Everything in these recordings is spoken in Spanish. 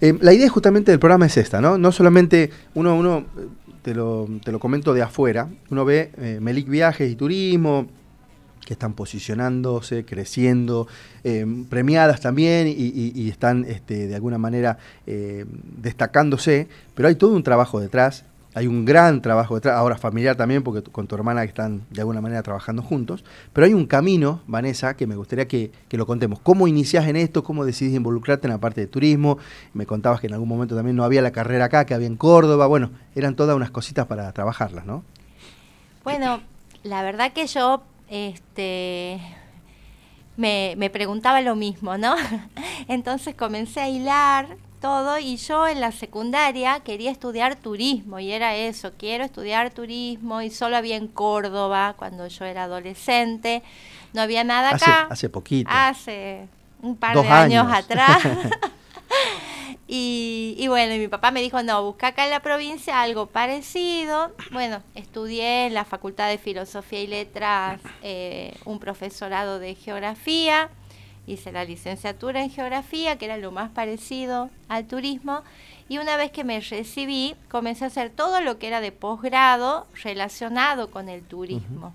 Eh, la idea justamente del programa es esta, ¿no? No solamente uno, uno te, lo, te lo comento de afuera, uno ve eh, Melic Viajes y Turismo, que están posicionándose, creciendo, eh, premiadas también y, están este, de alguna manera eh, destacándose, pero hay todo un trabajo detrás, hay un gran trabajo detrás, ahora familiar también, porque con tu hermana que están de alguna manera trabajando juntos, pero hay un camino, Vanessa, que me gustaría que, lo contemos. ¿Cómo iniciás en esto? ¿Cómo decidís involucrarte en la parte de turismo? Me contabas que en algún momento también no había la carrera acá, que había en Córdoba, bueno, eran todas unas cositas para trabajarlas, ¿no? Bueno, la verdad que yo este, me, me preguntaba lo mismo, ¿no? Entonces comencé a hilar todo y yo en la secundaria quería estudiar turismo y era eso, quiero estudiar turismo y solo había en Córdoba cuando yo era adolescente, no había nada acá. Hace, poquito. Hace un par de años atrás. Y, bueno, mi papá me dijo, no, busca acá en la provincia algo parecido. Bueno, estudié en la Facultad de Filosofía y Letras eh, un profesorado de geografía, hice la licenciatura en geografía, que era lo más parecido al turismo, y una vez que me recibí, comencé a hacer todo lo que era de posgrado relacionado con el turismo.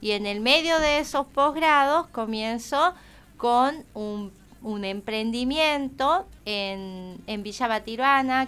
Y en el medio de esos posgrados comienzo con un un emprendimiento en, en Villa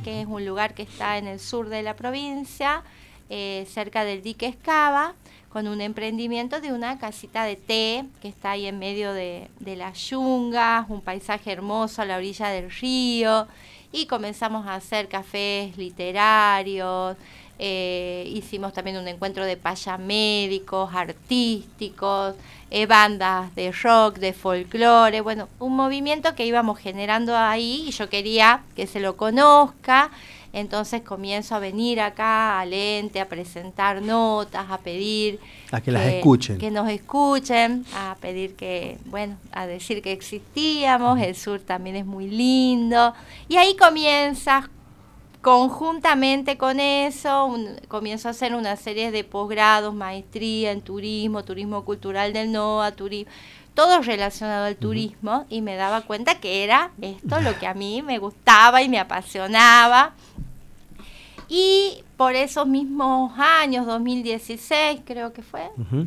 que es un lugar que está en el sur de la provincia, eh, cerca del dique Escava, con un emprendimiento de una casita de té que está ahí en medio de, las yungas, un paisaje hermoso a la orilla del río, y comenzamos a hacer cafés literarios, eh, hicimos también un encuentro de payamédicos, artísticos, eh, bandas de rock, de folclore, bueno, un movimiento que íbamos generando ahí y yo quería que se lo conozca. Entonces comienzo a venir acá al ente, a presentar notas, a pedir a que, las escuchen. Que nos escuchen, a pedir que, bueno, a decir que existíamos, el sur también es muy lindo. Y ahí comienza conjuntamente con eso, comienzo a hacer una serie de posgrados, maestría en turismo, turismo cultural del NOA, turismo, todo relacionado al turismo y me daba cuenta que era esto lo que a mí me gustaba y me apasionaba. Y por esos mismos años, 2016 creo que fue,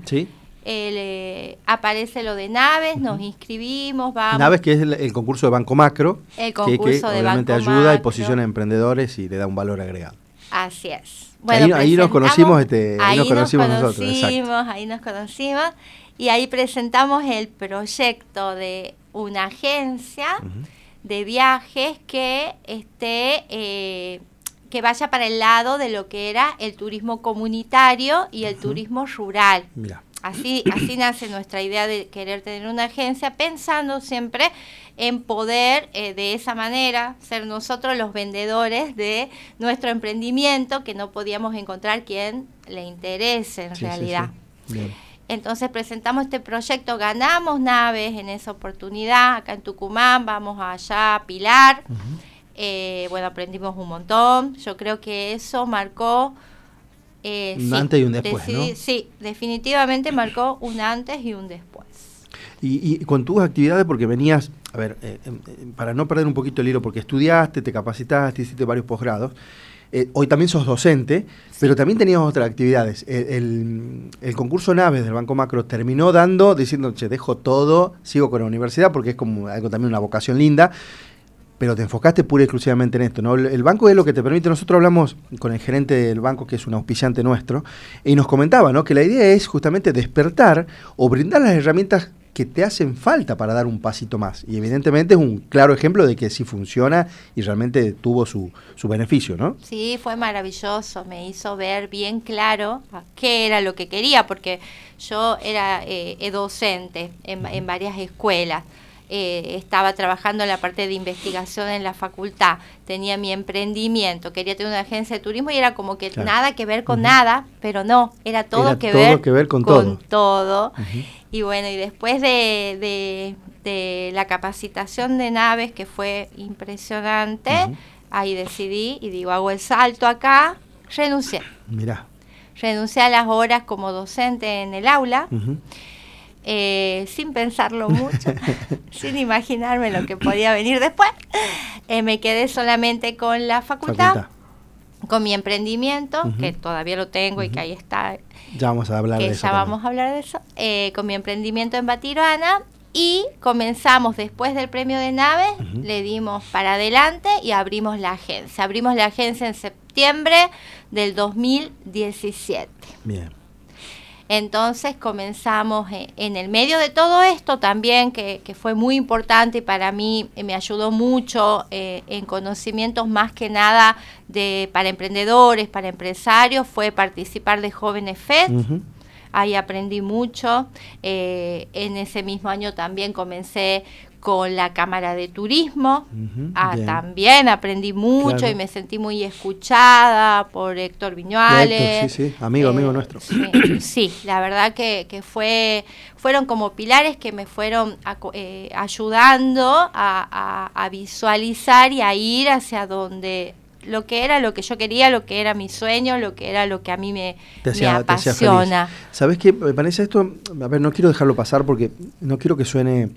sí eh, aparece lo de naves, nos inscribimos, vamos. Naves que es el, concurso de Banco Macro, el concurso que, obviamente ayuda y posiciona a emprendedores y le da un valor agregado. Así es. Bueno, ahí, nos conocimos, este, ahí, nos conocimos, nosotros. Ahí nos conocimos y ahí presentamos el proyecto de una agencia de viajes que esté eh, que vaya para el lado de lo que era el turismo comunitario y el turismo rural. Mira. Así, así nace nuestra idea de querer tener una agencia, pensando siempre en poder eh, de esa manera ser nosotros los vendedores de nuestro emprendimiento, que no podíamos encontrar quien le interese en realidad. Entonces presentamos este proyecto, ganamos naves en esa oportunidad, acá en Tucumán, vamos allá a Pilar. Eh, bueno, aprendimos un montón. Yo creo que eso marcó eh, un antes y un después, ¿no? Sí, definitivamente marcó un antes y un después. Y, con tus actividades, porque venías, a ver, eh, em, em, para no perder un poquito el hilo, porque estudiaste, te capacitaste, hiciste varios posgrados, eh, hoy también sos docente, pero también tenías otras actividades. El, el, concurso Naves del Banco Macro terminó dando, diciendo, che, dejo todo, sigo con la universidad, porque es como algo también una vocación linda, pero te enfocaste pura y exclusivamente en esto. ¿no? El banco es lo que te permite, nosotros hablamos con el gerente del banco, que es un auspiciante nuestro, y nos comentaba ¿no? que la idea es justamente despertar o brindar las herramientas que te hacen falta para dar un pasito más. Y evidentemente es un claro ejemplo de que sí funciona y realmente tuvo su, su beneficio, ¿no? Sí, fue maravilloso, me hizo ver bien claro qué era lo que quería, porque yo era eh, docente en, en varias escuelas. Eh, estaba trabajando en la parte de investigación en la facultad, tenía mi emprendimiento, quería tener una agencia de turismo y era como que nada que ver con nada, pero no, era todo, que, ver que ver con, todo. Y bueno, y después de, de, la capacitación de naves, que fue impresionante, ahí decidí y digo, hago el salto acá, renuncié. Mira. Renuncié a las horas como docente en el aula eh, sin pensarlo mucho, sin imaginarme lo que podía venir después. Eh, me quedé solamente con la facultad, con mi emprendimiento, que todavía lo tengo y que ahí está. Ya vamos a hablar de eso. Ya vamos a hablar de eso. Eh, con mi emprendimiento en Batiruana y comenzamos después del premio de naves, le dimos para adelante y abrimos la agencia. Abrimos la agencia en septiembre del 2017. Bien. Entonces comenzamos eh, en el medio de todo esto también, que, fue muy importante y para mí eh, me ayudó mucho eh, en conocimientos más que nada de para emprendedores, para empresarios, fue participar de Jóvenes FED. Ahí aprendí mucho. en ese mismo año también comencé con la Cámara de Turismo. ah, también aprendí mucho y me sentí muy escuchada por Héctor Viñuales. sí, sí, amigo, amigo eh, nuestro. Sí, la verdad que, que, fue, fueron como pilares que me fueron eh, ayudando a, a, visualizar y a ir hacia donde lo que era lo que yo quería, lo que era mi sueño, lo que era lo que a mí me, me apasiona. ¿Sabes qué? Me parece esto, a ver, no quiero dejarlo pasar porque no quiero que suene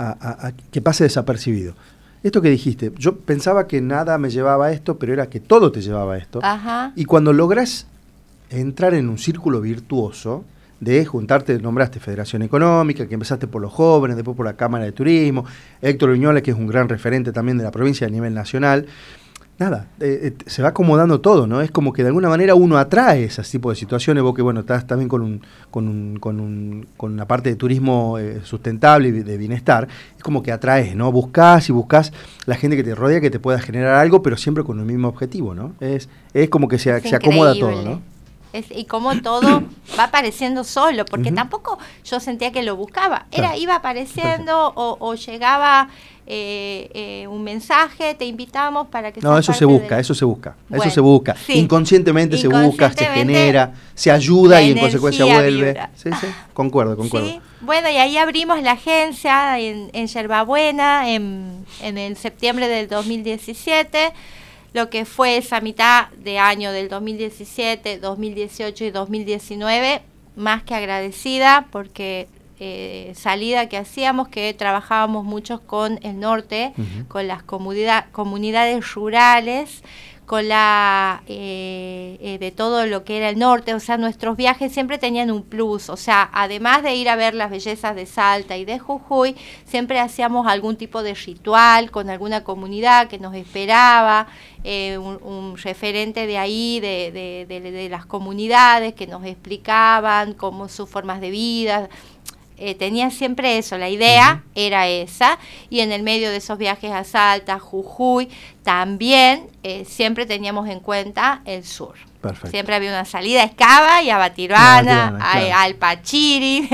a, que pase desapercibido. Esto que dijiste, yo pensaba que nada me llevaba a esto, pero era que todo te llevaba a esto. Y cuando logras entrar en un círculo virtuoso, de juntarte, nombraste Federación Económica, que empezaste por los jóvenes, después por la Cámara de Turismo, Héctor Viñola, que es un gran referente también de la provincia a nivel nacional, nada, eh, eh, se va acomodando todo, ¿no? Es como que de alguna manera uno atrae ese tipo de situaciones, vos que bueno, estás también con un, con un, con un, con una parte de turismo eh, sustentable y de bienestar, es como que atraes, ¿no? Buscás y buscas la gente que te rodea que te pueda generar algo, pero siempre con el mismo objetivo, ¿no? Es, es como que se, se acomoda todo, ¿no? y como todo va apareciendo solo, porque tampoco yo sentía que lo buscaba, era iba apareciendo o, o, llegaba eh, eh, un mensaje, te invitamos para que... No, eso se busca, eso se busca, eso se busca. Inconscientemente, se busca, se genera, se ayuda y en consecuencia vuelve. Sí, sí, concuerdo, concuerdo. Bueno, y ahí abrimos la agencia en, en Yerbabuena en, en el septiembre del 2017 lo que fue esa mitad de año del 2017, 2018 y 2019, más que agradecida porque eh, salida que hacíamos, que trabajábamos muchos con el norte, con las comunidades rurales, con la eh, eh, de todo lo que era el norte, o sea, nuestros viajes siempre tenían un plus, o sea, además de ir a ver las bellezas de Salta y de Jujuy, siempre hacíamos algún tipo de ritual con alguna comunidad que nos esperaba, un, referente de ahí, de, de, las comunidades que nos explicaban cómo sus formas de vida, eh, tenía siempre eso, la idea era esa, y en el medio de esos viajes a Salta, Jujuy, también eh, siempre teníamos en cuenta el sur. Siempre había una salida a Escava y a Batiruana, al Pachiri,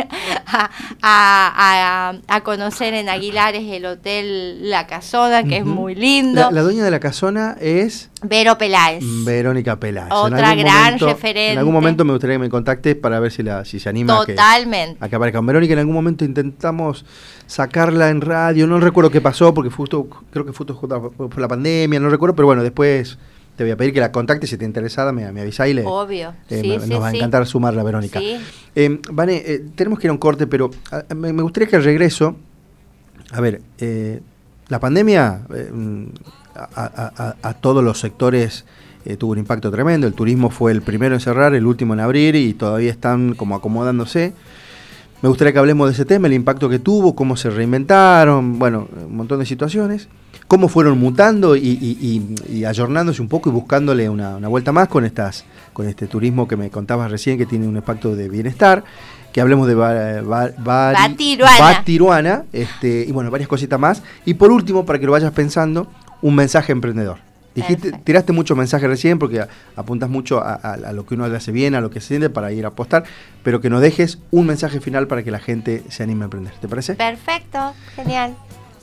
a, conocer en Aguilares el hotel La Casona, que es muy lindo. La, dueña de La Casona es... Vero Peláez. Verónica Peláez. Otra gran referente. En algún momento me gustaría que me contactes para ver si, la, si se anima Totalmente. A, que, aparezca. Verónica en algún momento intentamos sacarla en radio, no recuerdo qué pasó, porque justo, creo que fue por la pandemia, no recuerdo, pero bueno, después te voy a pedir que la contactes si te interesada, me, me avisa y le. Obvio. Eh, nos va a encantar sumarla, Verónica. Sí. Eh, Vane, eh, tenemos que ir a un corte, pero ah, me, gustaría que al regreso. A ver, eh, la pandemia mm, a, todos los sectores tuvo un impacto tremendo. El turismo fue el primero en cerrar, el último en abrir y todavía están como acomodándose. Me gustaría que hablemos de ese tema, el impacto que tuvo, cómo se reinventaron, bueno, un montón de situaciones cómo fueron mutando y, ayornándose un poco y buscándole una, vuelta más con estas con este turismo que me contabas recién que tiene un impacto de bienestar que hablemos de Batiruana, este, y bueno, varias cositas más. Y por último, para que lo vayas pensando, un mensaje emprendedor. Dijiste, tiraste mucho mensaje recién porque apuntas mucho a, lo que uno hace bien, a lo que se siente para ir a apostar, pero que nos dejes un mensaje final para que la gente se anime a emprender. ¿Te parece? Perfecto, genial.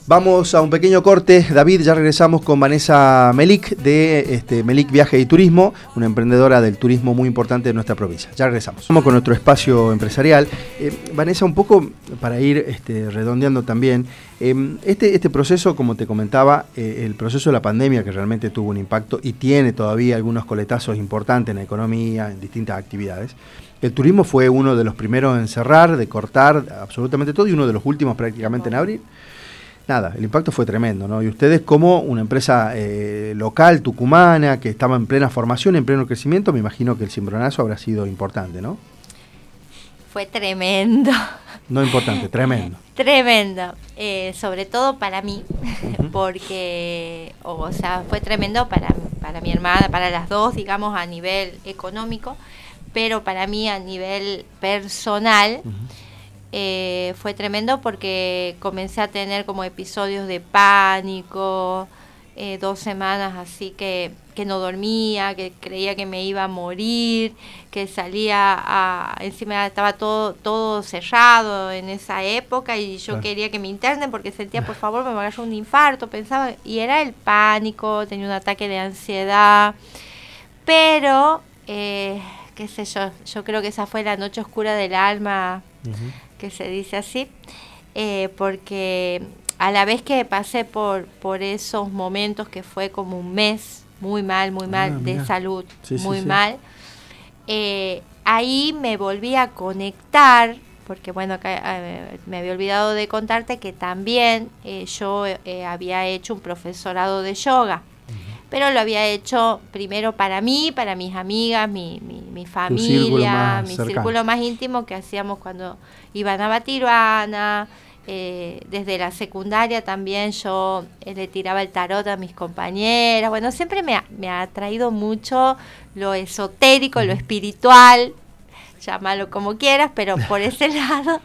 Vamos a un pequeño corte. David, ya regresamos con Vanessa Melik de este, Melik Viaje y Turismo, una emprendedora del turismo muy importante de nuestra provincia. Ya regresamos. Vamos con nuestro espacio empresarial. Eh, Vanessa, un poco para ir este, redondeando también, eh, este, este proceso, como te comentaba, eh, el proceso de la pandemia que realmente tuvo un impacto y tiene todavía algunos coletazos importantes en la economía, en distintas actividades. El turismo fue uno de los primeros en cerrar, de cortar absolutamente todo y uno de los últimos prácticamente en abrir nada, el impacto fue tremendo, ¿no? Y ustedes como una empresa eh, local, tucumana, que estaba en plena formación, en pleno crecimiento, me imagino que el cimbronazo habrá sido importante, ¿no? Fue tremendo. No importante, tremendo. tremendo, eh, sobre todo para mí, porque, o sea, fue tremendo para, para mi hermana, para las dos, digamos, a nivel económico, pero para mí a nivel personal. Eh, fue tremendo porque comencé a tener como episodios de pánico, eh, dos semanas así que, que, no dormía, que creía que me iba a morir, que salía a, encima estaba todo, todo cerrado en esa época y yo quería que me internen porque sentía por favor me va a un infarto, pensaba, y era el pánico, tenía un ataque de ansiedad, pero eh, qué sé yo, yo creo que esa fue la noche oscura del alma que se dice así, eh, porque a la vez que pasé por, por esos momentos que fue como un mes muy mal, muy mal, ah, de salud, muy mal, eh, ahí me volví a conectar, porque bueno, eh, me había olvidado de contarte que también yo había hecho un profesorado de yoga pero lo había hecho primero para mí, para mis amigas, mi, mi, familia, mi círculo más íntimo que hacíamos cuando iban a Batiruana. Eh, desde la secundaria también yo eh, le tiraba el tarot a mis compañeras. Bueno, siempre me ha, me ha atraído mucho lo esotérico, lo espiritual, llámalo como quieras, pero por ese lado.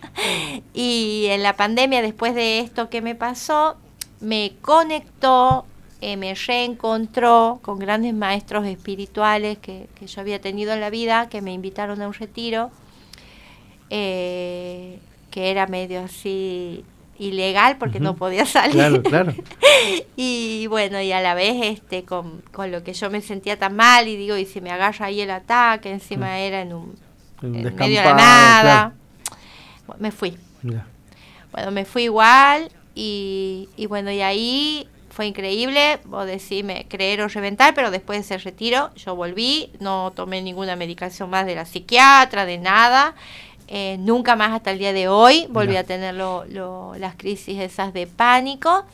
Y en la pandemia, después de esto que me pasó, me conectó eh, me reencontró con grandes maestros espirituales que, yo había tenido en la vida, que me invitaron a un retiro, eh, que era medio así ilegal porque no podía salir. Claro, claro. y bueno, y a la vez este con, lo que yo me sentía tan mal y digo, y si me agarra ahí el ataque, encima era en un, medio de la nada. me fui. Bueno, me fui igual y, y bueno, y ahí fue increíble, vos decime creer o reventar, pero después de ese retiro yo volví, no tomé ninguna medicación más de la psiquiatra, de nada. Eh, nunca más hasta el día de hoy volví a tener las crisis esas de pánico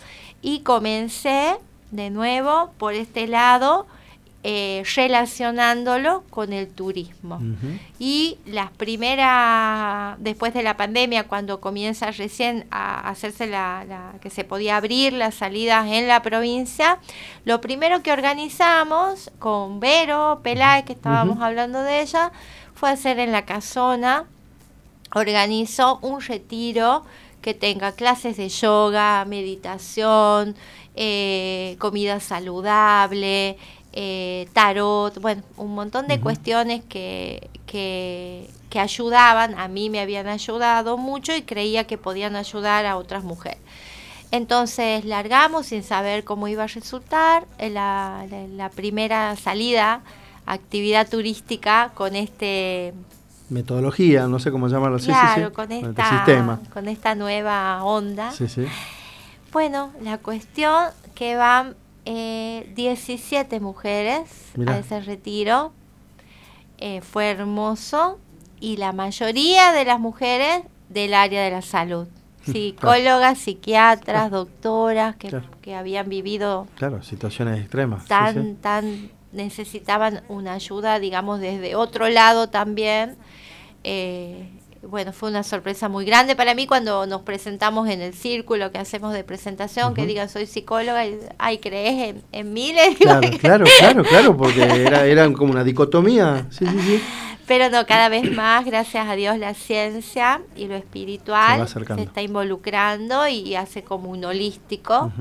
y comencé de nuevo por este lado eh, relacionándolo con el turismo. Y las primeras, después de la pandemia, cuando comienza recién a hacerse la, que se podía abrir las salidas en la provincia, lo primero que organizamos con Vero Peláez, que estábamos hablando de ella, fue hacer en la casona, organizó un retiro que tenga clases de yoga, meditación, eh, comida saludable, eh, tarot, bueno, un montón de cuestiones que, que, ayudaban, a mí me habían ayudado mucho y creía que podían ayudar a otras mujeres. Entonces largamos sin saber cómo iba a resultar la, la, primera salida, actividad turística con este metodología, no sé cómo llamarlo claro, con, este esta, sistema. con esta nueva onda. Bueno, la cuestión que van eh, 17 mujeres a ese retiro. Eh, fue hermoso y la mayoría de las mujeres del área de la salud. Psicólogas, psiquiatras, doctoras que, que, habían vivido claro, situaciones extremas. Tan, tan necesitaban una ayuda, digamos, desde otro lado también. Eh, bueno, fue una sorpresa muy grande para mí cuando nos presentamos en el círculo que hacemos de presentación, que digan soy psicóloga y, ay, ¿crees en, en mí? Claro, claro, claro, claro, porque era, eran como una dicotomía. Sí, sí, sí. Pero no, cada vez más, gracias a Dios, la ciencia y lo espiritual se, está involucrando y hace como un holístico.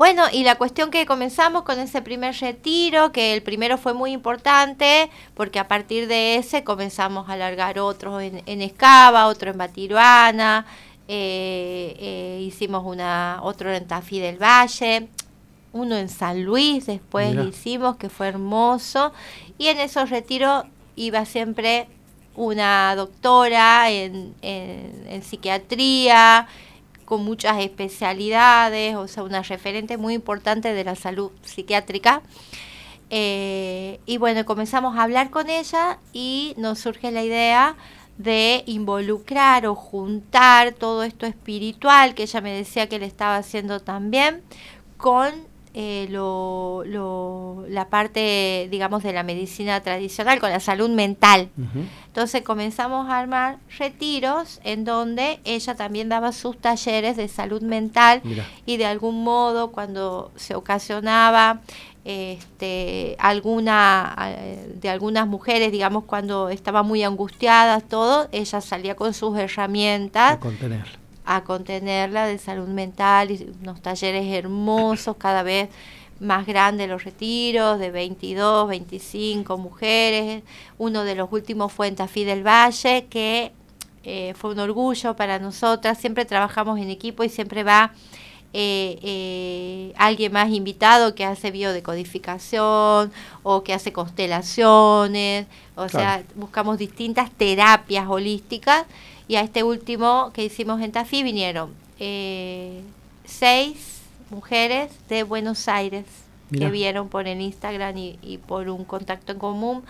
Bueno, y la cuestión que comenzamos con ese primer retiro, que el primero fue muy importante, porque a partir de ese comenzamos a alargar otros en, Escava, otro en Batiruana, eh, eh, hicimos una otro en Tafí del Valle, uno en San Luis después hicimos, que fue hermoso, y en esos retiros iba siempre una doctora en, en, psiquiatría, con muchas especialidades, o sea, una referente muy importante de la salud psiquiátrica. Eh, y bueno, comenzamos a hablar con ella y nos surge la idea de involucrar o juntar todo esto espiritual que ella me decía que le estaba haciendo también con eh, lo, la parte, digamos, de la medicina tradicional, con la salud mental. Entonces comenzamos a armar retiros en donde ella también daba sus talleres de salud mental y de algún modo cuando se ocasionaba este, alguna, de algunas mujeres, digamos, cuando estaban muy angustiadas, todo, ella salía con sus herramientas. A contenerla. A contenerla de salud mental, y unos talleres hermosos, cada vez más grandes los retiros, de 22, 25 mujeres. Uno de los últimos fue en Tafí del Valle, que eh, fue un orgullo para nosotras. Siempre trabajamos en equipo y siempre va eh, eh, alguien más invitado que hace biodecodificación o que hace constelaciones, o sea, buscamos distintas terapias holísticas y a este último que hicimos en Tafí vinieron eh, seis mujeres de Buenos Aires que vieron por el Instagram y por un contacto en común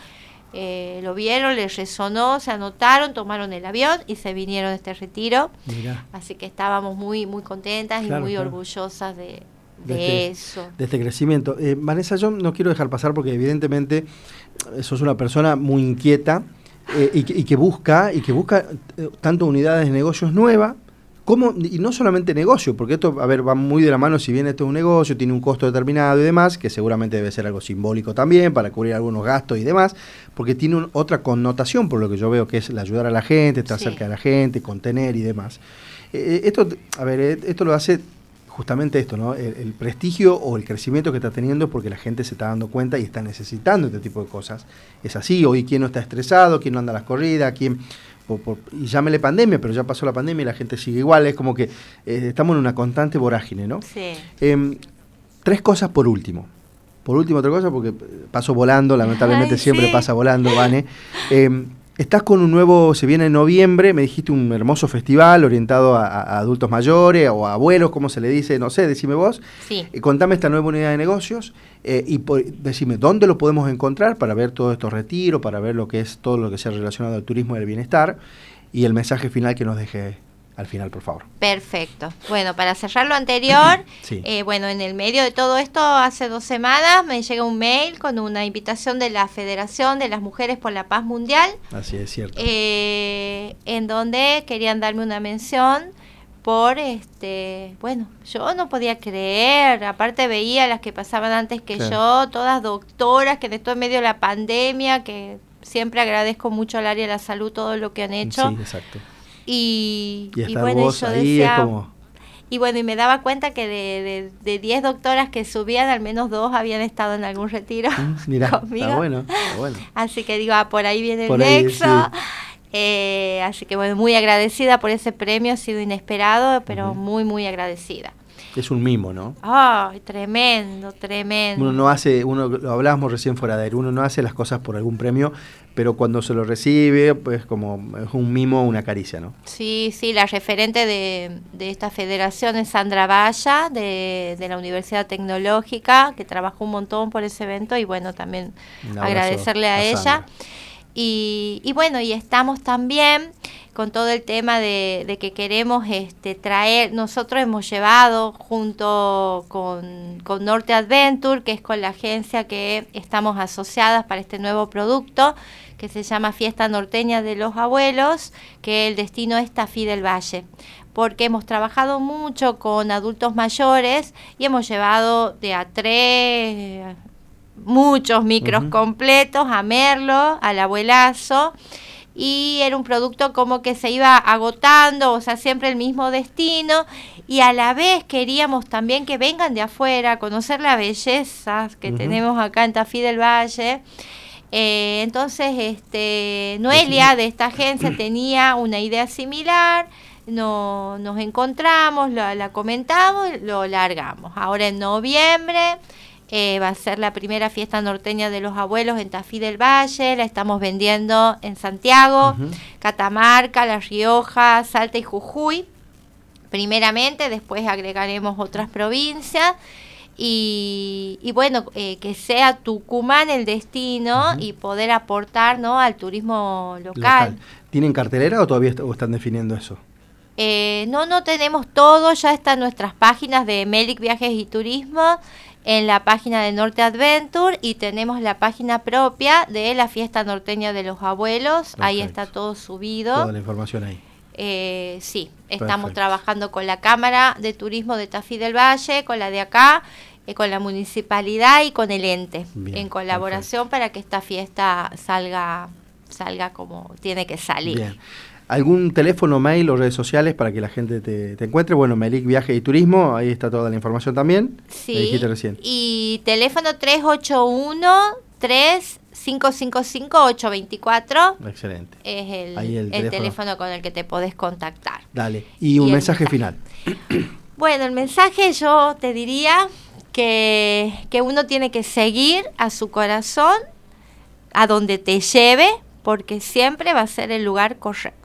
eh, lo vieron, les resonó, se anotaron, tomaron el avión y se vinieron a este retiro. Así que estábamos muy, muy contentas y muy orgullosas de, este, eso. De este crecimiento. Eh, Vanessa, yo no quiero dejar pasar porque evidentemente sos una persona muy inquieta y, y, que busca, y que busca tanto unidades de negocios nuevas y no solamente negocio, porque esto, a ver, va muy de la mano, si bien esto es un negocio, tiene un costo determinado y demás, que seguramente debe ser algo simbólico también para cubrir algunos gastos y demás, porque tiene otra connotación, por lo que yo veo que es el ayudar a la gente, estar cerca de la gente, contener y demás. Eh, eh, esto, a ver, eh, esto lo hace justamente esto, ¿no? El, prestigio o el crecimiento que está teniendo es porque la gente se está dando cuenta y está necesitando este tipo de cosas. Es así, hoy quién no está estresado, quién no anda a las corridas, quién y llámele pandemia, pero ya pasó la pandemia y la gente sigue igual, es como que eh, estamos en una constante vorágine, ¿no? Sí. Em, tres cosas por último. Por último, otra cosa, porque paso volando, lamentablemente siempre pasa volando, Vane. Em, estás con un nuevo, se viene en noviembre, me dijiste un hermoso festival orientado a, adultos mayores o a abuelos, como se le dice, no sé, decime vos. Sí. Eh, contame esta nueva unidad de negocios eh, y decime dónde lo podemos encontrar para ver todos estos retiros, para ver lo que es todo lo que sea relacionado al turismo y el bienestar y el mensaje final que nos deje al final, por favor. Perfecto. Bueno, para cerrar lo anterior, eh, bueno, en el medio de todo esto, hace dos semanas me llega un mail con una invitación de la Federación de las Mujeres por la Paz Mundial. Así es cierto. Eh, en donde querían darme una mención por este bueno yo no podía creer aparte veía las que pasaban antes que yo todas doctoras que de todo en medio de la pandemia que siempre agradezco mucho al área de la salud todo lo que han hecho sí, exacto y, bueno yo decía y bueno y me daba cuenta que de 10 de, de doctoras que subían al menos dos habían estado en algún retiro mm, mira, conmigo. está bueno, está bueno, así que digo ah, por ahí viene el nexo eh, así que bueno, muy agradecida por ese premio, ha sido inesperado, pero muy, muy agradecida. Es un mimo, ¿no? Ay, tremendo, tremendo. Uno no hace, uno lo hablábamos recién fuera de él, uno no hace las cosas por algún premio, pero cuando se lo recibe, pues como es un mimo, una caricia, ¿no? Sí, sí, la referente de, de esta federación es Sandra Valla, de, de, la Universidad Tecnológica, que trabajó un montón por ese evento y bueno, también agradecerle a, ella. Y, bueno, y estamos también con todo el tema de, que queremos este, traer, nosotros hemos llevado junto con, con, Norte Adventure, que es con la agencia que estamos asociadas para este nuevo producto, que se llama Fiesta Norteña de los Abuelos, que el destino es Tafí del Valle. Porque hemos trabajado mucho con adultos mayores y hemos llevado de a tres, muchos micros completos a Merlo, al abuelazo, y era un producto como que se iba agotando, o sea, siempre el mismo destino, y a la vez queríamos también que vengan de afuera a conocer la belleza que tenemos acá en Tafí del Valle. Eh, entonces, este, Noelia de esta agencia tenía una idea similar, no, nos encontramos, la, la comentamos, lo largamos. Ahora en noviembre eh, va a ser la primera fiesta norteña de los abuelos en Tafí del Valle, la estamos vendiendo en Santiago, Catamarca, La Rioja, Salta y Jujuy. Primeramente, después agregaremos otras provincias. Y, bueno, eh, que sea Tucumán el destino y poder aportar ¿no? al turismo local. ¿Tienen cartelera o todavía están definiendo eso? Eh, no, no tenemos todo, ya está en nuestras páginas de Melic Viajes y Turismo, en la página de Norte Adventure y tenemos la página propia de la fiesta norteña de los abuelos, ahí está todo subido. Toda la información ahí. Eh, sí, estamos trabajando con la Cámara de Turismo de Tafí del Valle, con la de acá, eh, con la municipalidad y con el ente, en colaboración para que esta fiesta salga, salga como tiene que salir. Bien. ¿Algún teléfono, mail o redes sociales para que la gente te, encuentre? Bueno, Melic Viaje y Turismo, ahí está toda la información también. Sí. dijiste recién. Y teléfono 381 3555 824 Excelente. Es el, el, teléfono. con el que te podés contactar. Dale. Y un mensaje, final. Bueno, el mensaje yo te diría que, que uno tiene que seguir a su corazón, a donde te lleve, porque siempre va a ser el lugar correcto.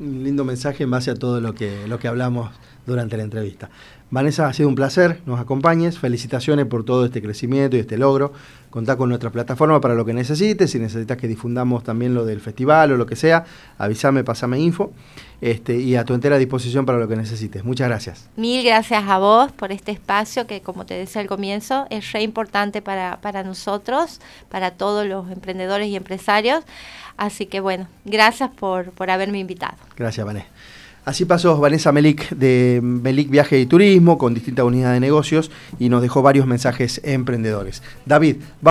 Un lindo mensaje en base a todo lo que, lo que hablamos durante la entrevista. Vanessa, ha sido un placer, nos acompañes, felicitaciones por todo este crecimiento y este logro. Contá con nuestra plataforma para lo que necesites, si necesitas que difundamos también lo del festival o lo que sea, avísame, pasame info este, y a tu entera disposición para lo que necesites. Muchas gracias. Mil gracias a vos por este espacio que, como te decía al comienzo, es re importante para, para nosotros, para todos los emprendedores y empresarios. Así que bueno, gracias por, por haberme invitado. Gracias, Vanessa. Así pasó Vanessa Melik de Melik Viaje y Turismo con distintas unidades de negocios y nos dejó varios mensajes emprendedores. David,